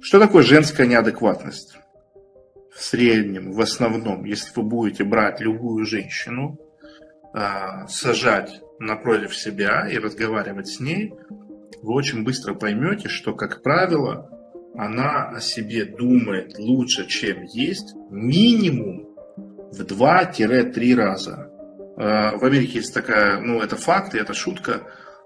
Что такое женская неадекватность? В среднем, в основном, если вы будете брать любую женщину, а, сажать напротив себя и разговаривать с ней, вы очень быстро поймете, что, как правило, она о себе думает лучше, чем есть, минимум в 2-3 раза. А, в Америке есть такая, ну это факт и это шутка,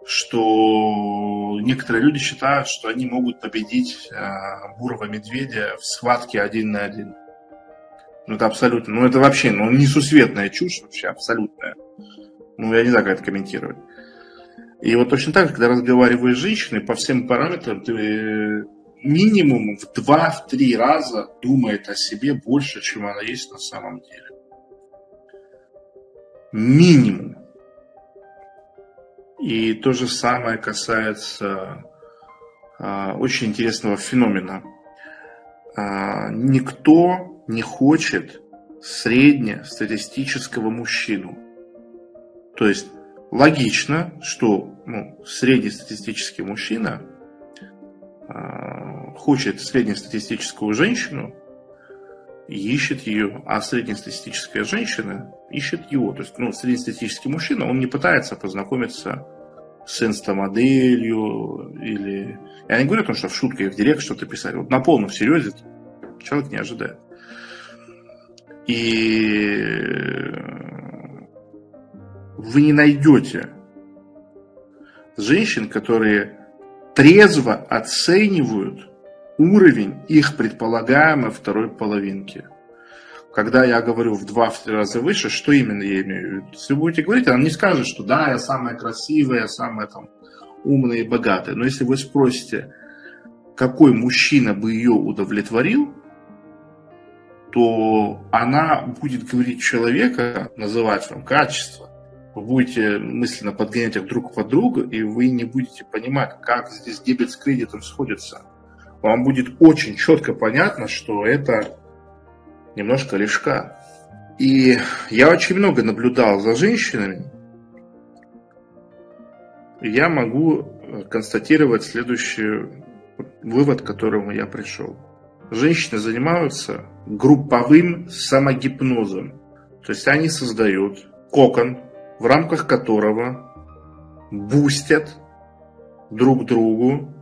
что некоторые люди считают, что они могут победить а, бурого медведя в схватке один на один. Ну это абсолютно, ну это вообще, ну несусветная чушь вообще, абсолютная. Ну я не знаю, как это комментировать. И вот точно так, когда разговариваешь с женщиной, по всем параметрам ты минимум в 2-3 раза думает о себе больше, чем она есть на самом деле. Минимум. И то же самое касается а, очень интересного феномена. А, никто не хочет среднестатистического мужчину. То есть логично, что ну, среднестатистический мужчина э, хочет среднестатистическую женщину ищет ее, а среднестатистическая женщина ищет его. То есть, ну, среднестатистический мужчина, он не пытается познакомиться с инстамоделью или... Я не говорю о том, что в шутке в директ что-то писать. Вот на полном серьезе человек не ожидает. И вы не найдете женщин, которые трезво оценивают уровень их предполагаемой второй половинки. Когда я говорю в два-три раза выше, что именно я имею в виду? Если вы будете говорить, она не скажет, что да, я самая красивая, я самая там умная и богатая. Но если вы спросите, какой мужчина бы ее удовлетворил, то она будет говорить человека, называть вам качество, вы будете мысленно подгонять их друг под друга, и вы не будете понимать, как здесь дебет с кредитом сходятся. Вам будет очень четко понятно, что это немножко лишка. И я очень много наблюдал за женщинами. Я могу констатировать следующий вывод, к которому я пришел. Женщины занимаются групповым самогипнозом. То есть они создают кокон, в рамках которого бустят друг другу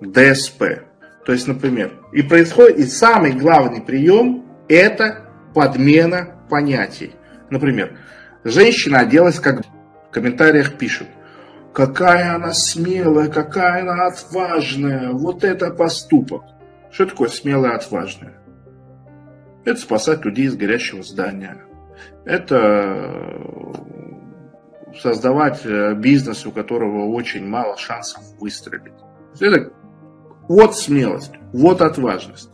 ДСП. То есть, например, и происходит, и самый главный прием – это подмена понятий. Например, женщина оделась, как в комментариях пишут, какая она смелая, какая она отважная, вот это поступок. Что такое смелая, отважная? Это спасать людей из горящего здания. Это создавать э, бизнес, у которого очень мало шансов выстрелить. Это вот смелость, вот отважность.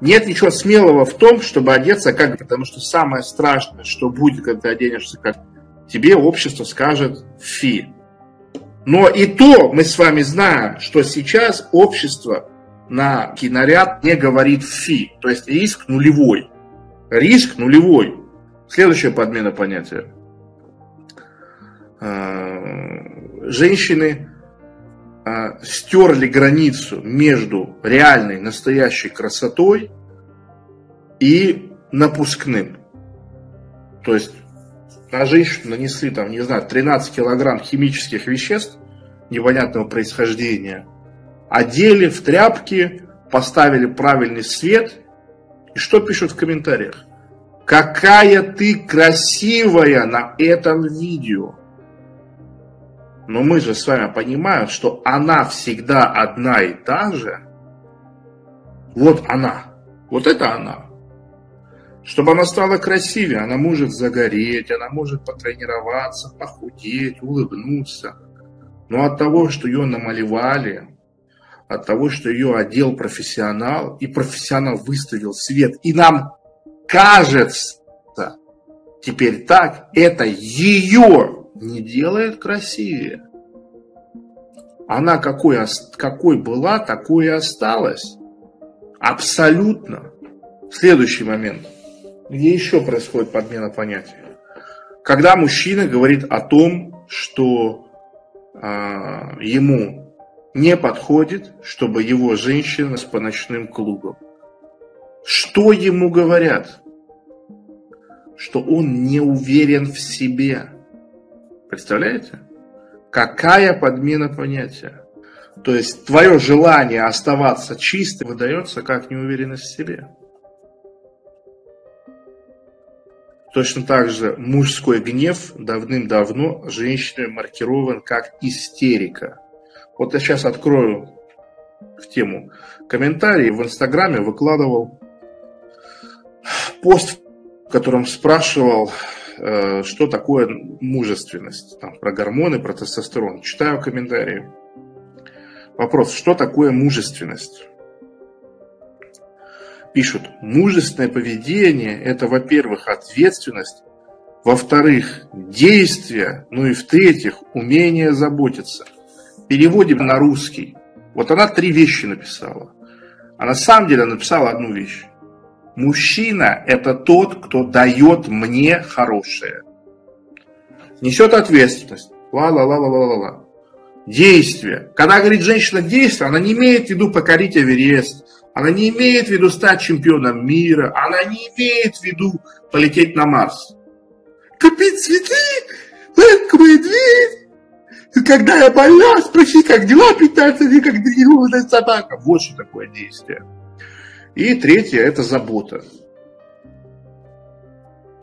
Нет ничего смелого в том, чтобы одеться как, потому что самое страшное, что будет, когда ты оденешься как тебе общество скажет фи. Но и то мы с вами знаем, что сейчас общество на киноряд не говорит фи. То есть риск нулевой. Риск нулевой. Следующая подмена понятия. А, женщины а, стерли границу между реальной, настоящей красотой и напускным. То есть на женщину нанесли, там, не знаю, 13 килограмм химических веществ непонятного происхождения, одели в тряпки, поставили правильный свет. И что пишут в комментариях? Какая ты красивая на этом видео. Но мы же с вами понимаем, что она всегда одна и та же. Вот она. Вот это она. Чтобы она стала красивее, она может загореть, она может потренироваться, похудеть, улыбнуться. Но от того, что ее намалевали, от того, что ее одел профессионал, и профессионал выставил свет, и нам кажется теперь так, это ее не делает красивее. Она какой, какой была, такой и осталась. Абсолютно. Следующий момент. Где еще происходит подмена понятия? Когда мужчина говорит о том, что э, ему не подходит, чтобы его женщина с по ночным. Что ему говорят? Что он не уверен в себе. Представляете? Какая подмена понятия? То есть твое желание оставаться чистым выдается как неуверенность в себе. Точно так же мужской гнев давным-давно женщиной маркирован как истерика. Вот я сейчас открою в тему комментарии. В Инстаграме выкладывал пост, в котором спрашивал, э, что такое мужественность, там, про гормоны, про тестостерон. Читаю комментарии. Вопрос, что такое мужественность? Пишут, мужественное поведение – это, во-первых, ответственность, во-вторых, действие, ну и в-третьих, умение заботиться. Переводим на русский. Вот она три вещи написала. А на самом деле она написала одну вещь. Мужчина – это тот, кто дает мне хорошее. Несет ответственность. Ла-ла-ла-ла-ла-ла. Действие. Когда говорит женщина действие, она не имеет в виду покорить Эверест, она не имеет в виду стать чемпионом мира, она не имеет в виду полететь на Марс. Купить цветы, ласковые дверь, когда я больна, спроси, как дела, питаться, не как древовая собака. Вот что такое действие. И третье – это забота.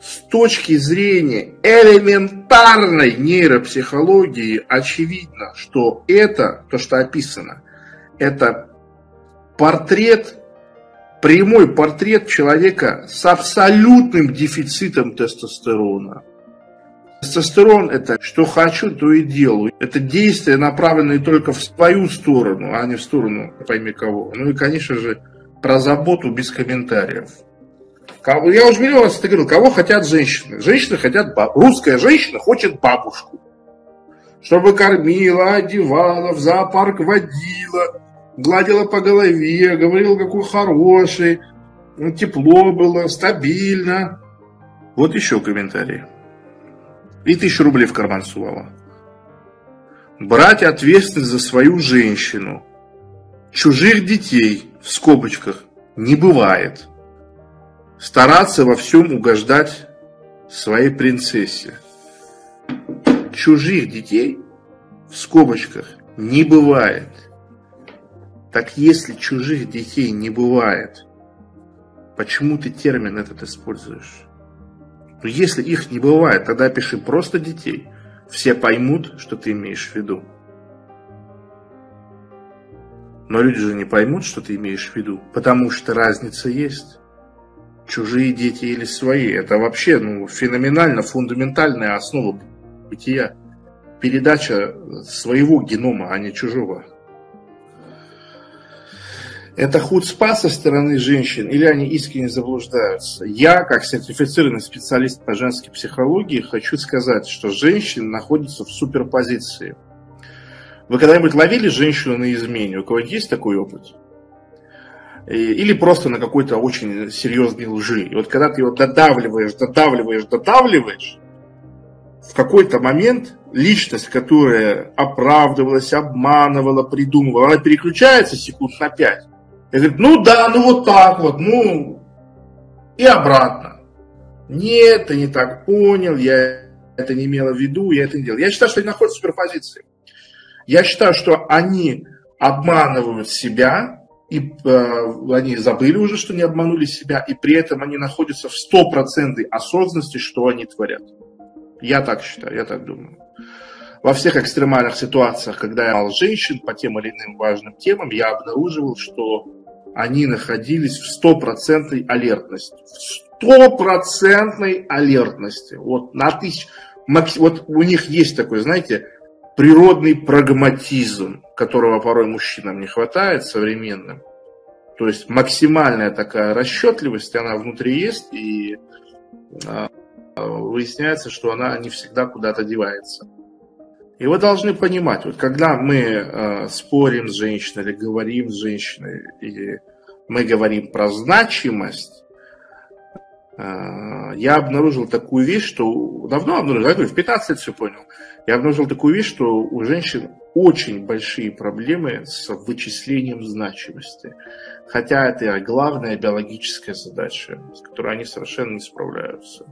С точки зрения элементарной нейропсихологии очевидно, что это, то, что описано, это портрет, прямой портрет человека с абсолютным дефицитом тестостерона. Тестостерон – это что хочу, то и делаю. Это действия, направленные только в свою сторону, а не в сторону пойми кого. Ну и, конечно же, про заботу без комментариев. Я уже миллион раз это говорил, кого хотят женщины? Женщины хотят бабушку. Русская женщина хочет бабушку. Чтобы кормила, одевала, в зоопарк водила, гладила по голове, говорила, какой хороший, ну, тепло было, стабильно. Вот еще комментарий. И тысячу рублей в карман сувала. Брать ответственность за свою женщину. Чужих детей, в скобочках, не бывает. Стараться во всем угождать своей принцессе. Чужих детей, в скобочках, не бывает. Так если чужих детей не бывает, почему ты термин этот используешь? Ну, если их не бывает, тогда пиши просто детей. Все поймут, что ты имеешь в виду. Но люди же не поймут, что ты имеешь в виду, потому что разница есть. Чужие дети или свои. Это вообще ну, феноменально фундаментальная основа бытия. Передача своего генома, а не чужого. Это худспа со стороны женщин или они искренне заблуждаются? Я, как сертифицированный специалист по женской психологии, хочу сказать, что женщины находятся в суперпозиции. Вы когда-нибудь ловили женщину на измене? У кого есть такой опыт? Или просто на какой-то очень серьезной лжи. И вот когда ты его додавливаешь, додавливаешь, додавливаешь, в какой-то момент личность, которая оправдывалась, обманывала, придумывала, она переключается секунд на пять и говорит, ну да, ну вот так вот, ну и обратно. Нет, ты не так понял, я это не имела в виду, я это не делал. Я считаю, что они находятся в суперпозиции. Я считаю, что они обманывают себя, и э, они забыли уже, что не обманули себя, и при этом они находятся в стопроцентной осознанности, что они творят. Я так считаю, я так думаю. Во всех экстремальных ситуациях, когда я мал женщин по тем или иным важным темам, я обнаруживал, что они находились в стопроцентной алертности. В стопроцентной алертности. Вот на тысяч... Вот у них есть такой, знаете, природный прагматизм, которого порой мужчинам не хватает современным. То есть максимальная такая расчетливость, она внутри есть, и а, выясняется, что она не всегда куда-то девается. И вы должны понимать, вот когда мы э, спорим с женщиной или говорим с женщиной, или мы говорим про значимость, А, я обнаружил такую вещь, что давно обнаружил, в 15 лет все понял. Я обнаружил такую вещь, что у женщин очень большие проблемы с вычислением значимости. Хотя это главная биологическая задача, с которой они совершенно не справляются.